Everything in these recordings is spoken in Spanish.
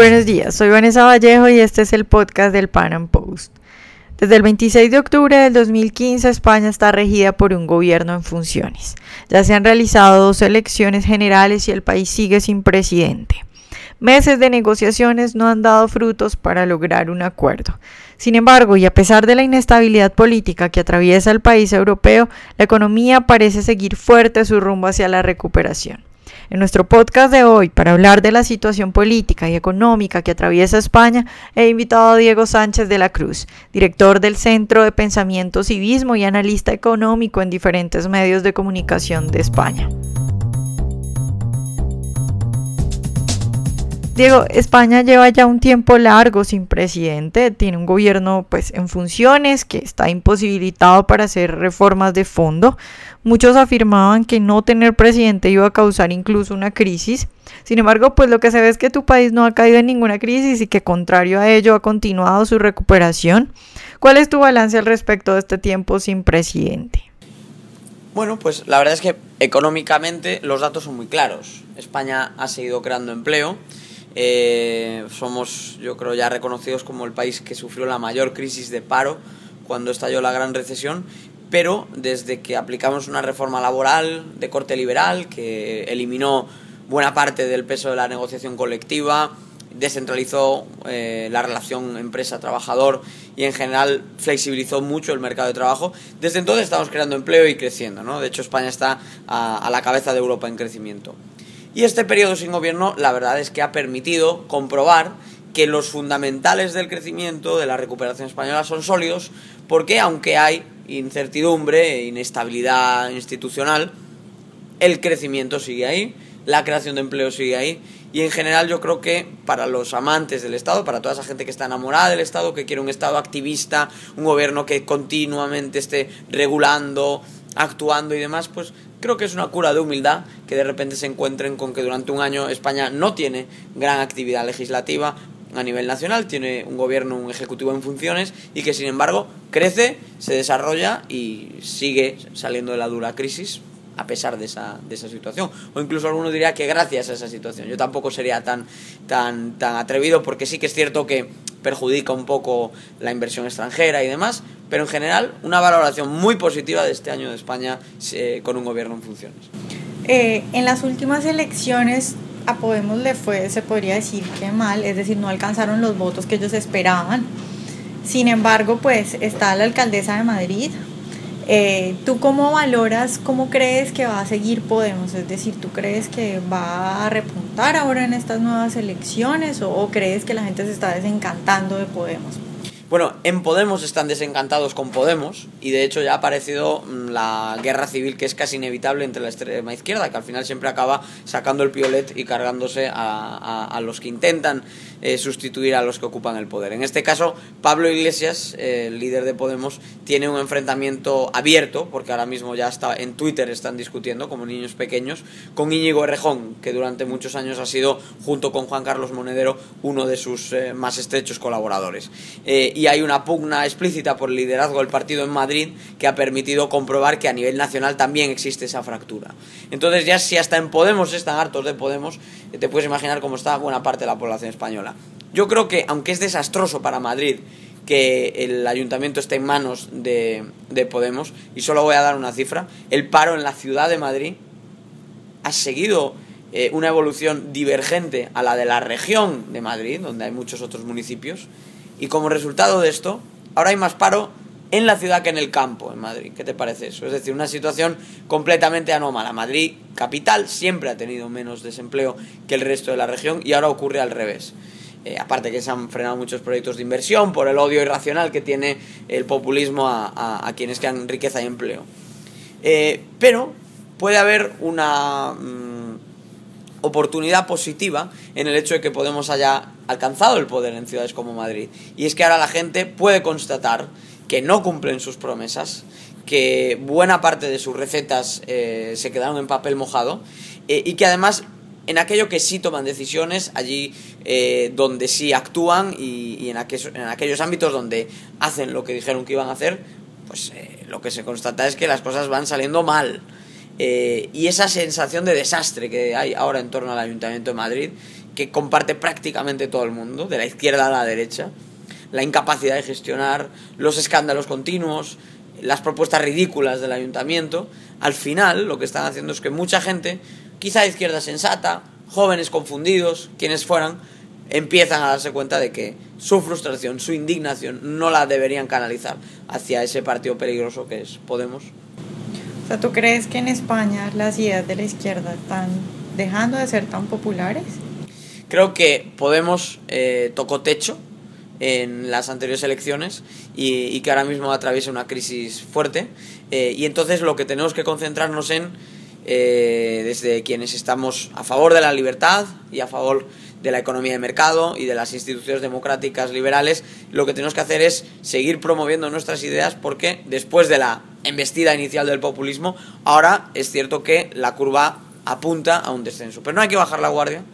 Buenos días, soy Vanessa Vallejo y este es el podcast del Pan Am Post. Desde el 26 de octubre del 2015 España está regida por un gobierno en funciones. Ya se han realizado dos elecciones generales y el país sigue sin presidente. Meses de negociaciones no han dado frutos para lograr un acuerdo. Sin embargo, y a pesar de la inestabilidad política que atraviesa el país europeo, la economía parece seguir fuerte su rumbo hacia la recuperación. En nuestro podcast de hoy, para hablar de la situación política y económica que atraviesa España, he invitado a Diego Sánchez de la Cruz, director del Centro de Pensamiento Civismo y analista económico en diferentes medios de comunicación de España. Diego, España lleva ya un tiempo largo sin presidente, tiene un gobierno pues en funciones que está imposibilitado para hacer reformas de fondo. Muchos afirmaban que no tener presidente iba a causar incluso una crisis. Sin embargo, pues lo que se ve es que tu país no ha caído en ninguna crisis y que contrario a ello ha continuado su recuperación. ¿Cuál es tu balance al respecto de este tiempo sin presidente? Bueno, pues la verdad es que económicamente los datos son muy claros. España ha seguido creando empleo eh, somos, yo creo, ya reconocidos como el país que sufrió la mayor crisis de paro cuando estalló la gran recesión, pero desde que aplicamos una reforma laboral de corte liberal que eliminó buena parte del peso de la negociación colectiva, descentralizó eh, la relación empresa-trabajador y en general flexibilizó mucho el mercado de trabajo. Desde entonces estamos creando empleo y creciendo, ¿no? De hecho, España está a la cabeza de Europa en crecimiento. Y este periodo sin gobierno, la verdad es que ha permitido comprobar que los fundamentales del crecimiento, de la recuperación española, son sólidos, porque aunque hay incertidumbre e inestabilidad institucional, el crecimiento sigue ahí, la creación de empleo sigue ahí, y en general yo creo que para los amantes del Estado, para toda esa gente que está enamorada del Estado, que quiere un Estado activista, un gobierno que continuamente esté regulando, actuando y demás, pues creo que es una cura de humildad que de repente se encuentren con que durante un año España no tiene gran actividad legislativa a nivel nacional, tiene un gobierno, un ejecutivo en funciones y que sin embargo crece, se desarrolla y sigue saliendo de la dura crisis a pesar de esa, de esa situación. O incluso alguno diría que gracias a esa situación. Yo tampoco sería tan, tan, tan atrevido porque sí que es cierto que perjudica un poco la inversión extranjera y demás, pero en general una valoración muy positiva de este año de España eh, con un gobierno en funciones. Eh, en las últimas elecciones a Podemos le fue, se podría decir que mal, es decir, no alcanzaron los votos que ellos esperaban. Sin embargo, pues está la alcaldesa de Madrid, eh, ¿Tú cómo valoras, cómo crees que va a seguir Podemos? Es decir, ¿tú crees que va a repuntar ahora en estas nuevas elecciones o, crees que la gente se está desencantando de Podemos? Bueno, en Podemos están desencantados con Podemos y de hecho ya ha aparecido mm, la guerra civil que es casi inevitable entre la extrema izquierda, que al final siempre acaba sacando el piolet y cargándose a, los que intentan eh, sustituir a los que ocupan el poder. En este caso, Pablo Iglesias, eh, el líder de Podemos, tiene un enfrentamiento abierto, porque ahora mismo ya está en Twitter están discutiendo como niños pequeños, con Íñigo Errejón, que durante muchos años ha sido, junto con Juan Carlos Monedero, uno de sus eh, más estrechos colaboradores. y hay una pugna explícita por el liderazgo del partido en Madrid que ha permitido comprobar que a nivel nacional también existe esa fractura. Entonces ya si hasta en Podemos están hartos de Podemos, te puedes imaginar cómo está buena parte de la población española. Yo creo que, aunque es desastroso para Madrid que el ayuntamiento esté en manos de, Podemos, y solo voy a dar una cifra, el paro en la ciudad de Madrid ha seguido eh, una evolución divergente a la de la región de Madrid, donde hay muchos otros municipios, y como resultado de esto, ahora hay más paro en la ciudad que en el campo, en Madrid. ¿Qué te parece eso? Es decir, una situación completamente anómala. Madrid, capital, siempre ha tenido menos desempleo que el resto de la región y ahora ocurre al revés. Eh, aparte que se han frenado muchos proyectos de inversión por el odio irracional que tiene el populismo a, quienes crean riqueza y empleo. Eh, pero puede haber una mm, oportunidad positiva en el hecho de que Podemos haya alcanzado el poder en ciudades como Madrid. Y es que ahora la gente puede constatar que no cumplen sus promesas, que buena parte de sus recetas eh, se quedaron en papel mojado y que además en aquello que sí toman decisiones, allí eh, donde sí actúan y, en, aquellos, en, aquellos, ámbitos donde hacen lo que dijeron que iban a hacer, pues eh, lo que se constata es que las cosas van saliendo mal. Eh, y esa sensación de desastre que hay ahora en torno al Ayuntamiento de Madrid, que comparte prácticamente todo el mundo, de la izquierda a la derecha, la incapacidad de gestionar, los escándalos continuos, las propuestas ridículas del ayuntamiento, al final lo que están haciendo es que mucha gente, quizá de izquierda sensata, jóvenes confundidos, quienes fueran, empiezan a darse cuenta de que su frustración, su indignación, no la deberían canalizar hacia ese partido peligroso que es Podemos. O sea, ¿tú crees que en España las ideas de la izquierda están dejando de ser tan populares? Creo que Podemos eh, tocó techo en las anteriores elecciones y, que ahora mismo atraviesa una crisis fuerte. Eh, y entonces lo que tenemos que concentrarnos en, eh, desde quienes estamos a favor de la libertad y a favor de la economía de mercado y de las instituciones democráticas liberales, lo que tenemos que hacer es seguir promoviendo nuestras ideas porque después de la embestida inicial del populismo, ahora es cierto que la curva apunta a un descenso. Pero no hay que bajar la guardia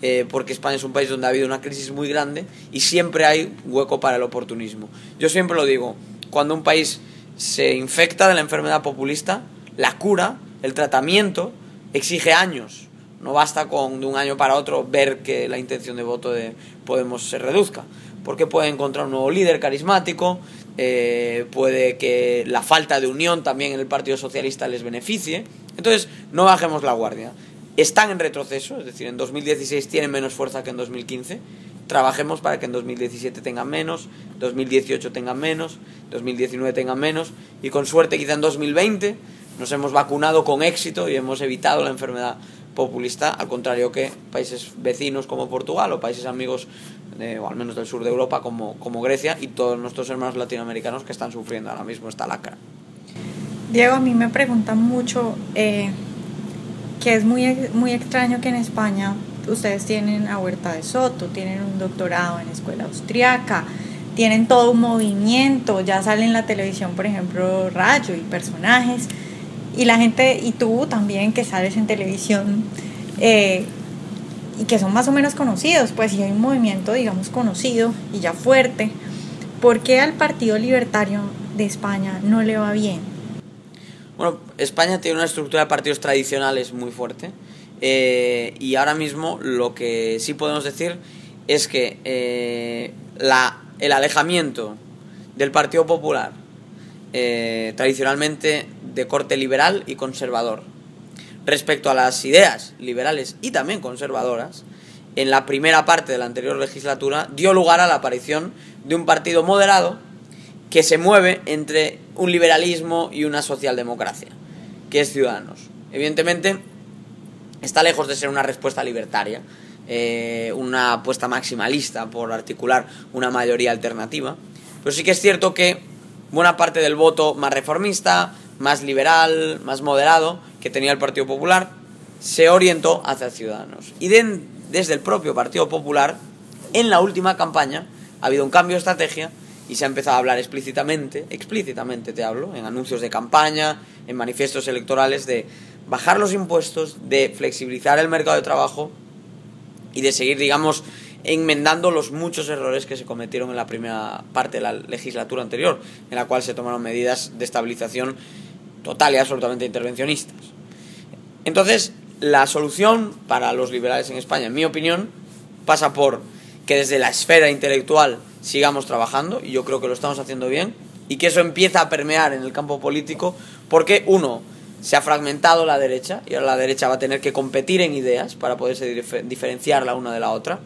eh, porque España es un país donde ha habido una crisis muy grande y siempre hay hueco para el oportunismo. Yo siempre lo digo, cuando un país se infecta de la enfermedad populista, la cura, el tratamiento, exige años. No basta con de un año para otro ver que la intención de voto de Podemos se reduzca, porque puede encontrar un nuevo líder carismático, eh, puede que la falta de unión también en el Partido Socialista les beneficie. Entonces, no bajemos la guardia están en retroceso, es decir, en 2016 tienen menos fuerza que en 2015. Trabajemos para que en 2017 tengan menos, 2018 tengan menos, 2019 tengan menos y con suerte quizá en 2020 nos hemos vacunado con éxito y hemos evitado la enfermedad populista, al contrario que países vecinos como Portugal o países amigos, o al menos del sur de Europa como, como Grecia y todos nuestros hermanos latinoamericanos que están sufriendo ahora mismo esta lacra. Diego, a mí me preguntan mucho eh, que es muy, muy extraño que en España ustedes tienen a Huerta de Soto, tienen un doctorado en escuela austriaca, tienen todo un movimiento, ya sale en la televisión, por ejemplo, Rayo y personajes, y la gente, y tú también que sales en televisión, eh, y que son más o menos conocidos, pues y hay un movimiento, digamos, conocido y ya fuerte, ¿por qué al Partido Libertario de España no le va bien? Bueno, España tiene una estructura de partidos tradicionales muy fuerte eh, y ahora mismo lo que sí podemos decir es que eh, la, el alejamiento del Partido Popular, eh, tradicionalmente de corte liberal y conservador, respecto a las ideas liberales y también conservadoras, en la primera parte de la anterior legislatura dio lugar a la aparición de un partido moderado que se mueve entre un liberalismo y una socialdemocracia, que es Ciudadanos. Evidentemente, está lejos de ser una respuesta libertaria, eh, una apuesta maximalista por articular una mayoría alternativa, pero sí que es cierto que buena parte del voto más reformista, más liberal, más moderado que tenía el Partido Popular, se orientó hacia Ciudadanos. Y desde el propio Partido Popular, en la última campaña, ha habido un cambio de estrategia y se ha empezado a hablar explícitamente, explícitamente te hablo, en anuncios de campaña, en manifiestos electorales, de bajar los impuestos, de flexibilizar el mercado de trabajo y de seguir, digamos, enmendando los muchos errores que se cometieron en la primera parte de la legislatura anterior, en la cual se tomaron medidas de estabilización total y absolutamente intervencionistas. Entonces, la solución para los liberales en España, en mi opinión, pasa por que desde la esfera intelectual sigamos trabajando, y yo creo que lo estamos haciendo bien, y que eso empieza a permear en el campo político, porque uno, se ha fragmentado la derecha, y ahora la derecha va a tener que competir en ideas para poderse diferenciar la una de la otra,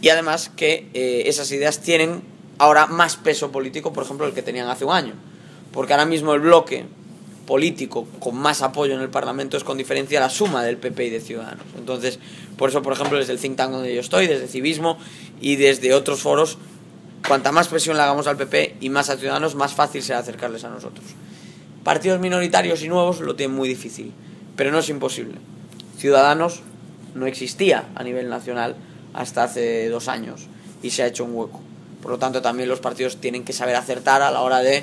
y además que eh, esas ideas tienen ahora más peso político, por ejemplo, el que tenían hace un año, porque ahora mismo el bloque político con más apoyo en el Parlamento es con diferencia la suma del PP y de Ciudadanos. Entonces, por eso, por ejemplo, desde el think tank donde yo estoy, desde Civismo y desde otros foros, cuanta más presión le hagamos al PP y más a Ciudadanos, más fácil será acercarles a nosotros. Partidos minoritarios y nuevos lo tienen muy difícil, pero no es imposible. Ciudadanos no existía a nivel nacional hasta hace dos años y se ha hecho un hueco. Por lo tanto, también los partidos tienen que saber acertar a la hora de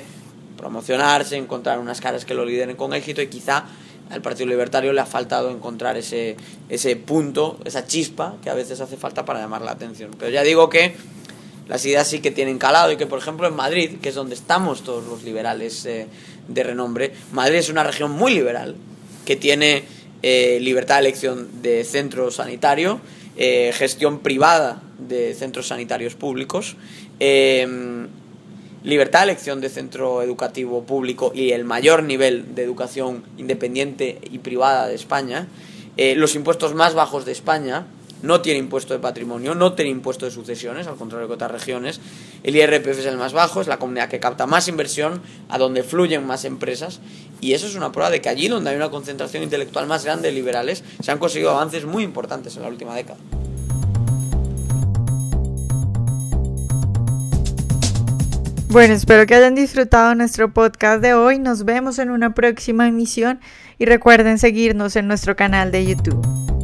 promocionarse, encontrar unas caras que lo lideren con éxito y quizá al Partido Libertario le ha faltado encontrar ese, ese punto, esa chispa que a veces hace falta para llamar la atención. Pero ya digo que las ideas sí que tienen calado y que, por ejemplo, en Madrid, que es donde estamos todos los liberales eh, de renombre, Madrid es una región muy liberal, que tiene eh, libertad de elección de centro sanitario, eh, gestión privada de centros sanitarios públicos, libertad de elección de centro educativo público y el mayor nivel de educación independiente y privada de España, los impuestos más bajos de España, no tiene impuesto de patrimonio, no tiene impuesto de sucesiones, al contrario que otras regiones. El IRPF es el más bajo, es la comunidad que capta más inversión, a donde fluyen más empresas. Y eso es una prueba de que allí donde hay una concentración intelectual más grande de liberales, se han conseguido avances muy importantes en la última década. Bueno, espero que hayan disfrutado nuestro podcast de hoy. Nos vemos en una próxima emisión y recuerden seguirnos en nuestro canal de YouTube.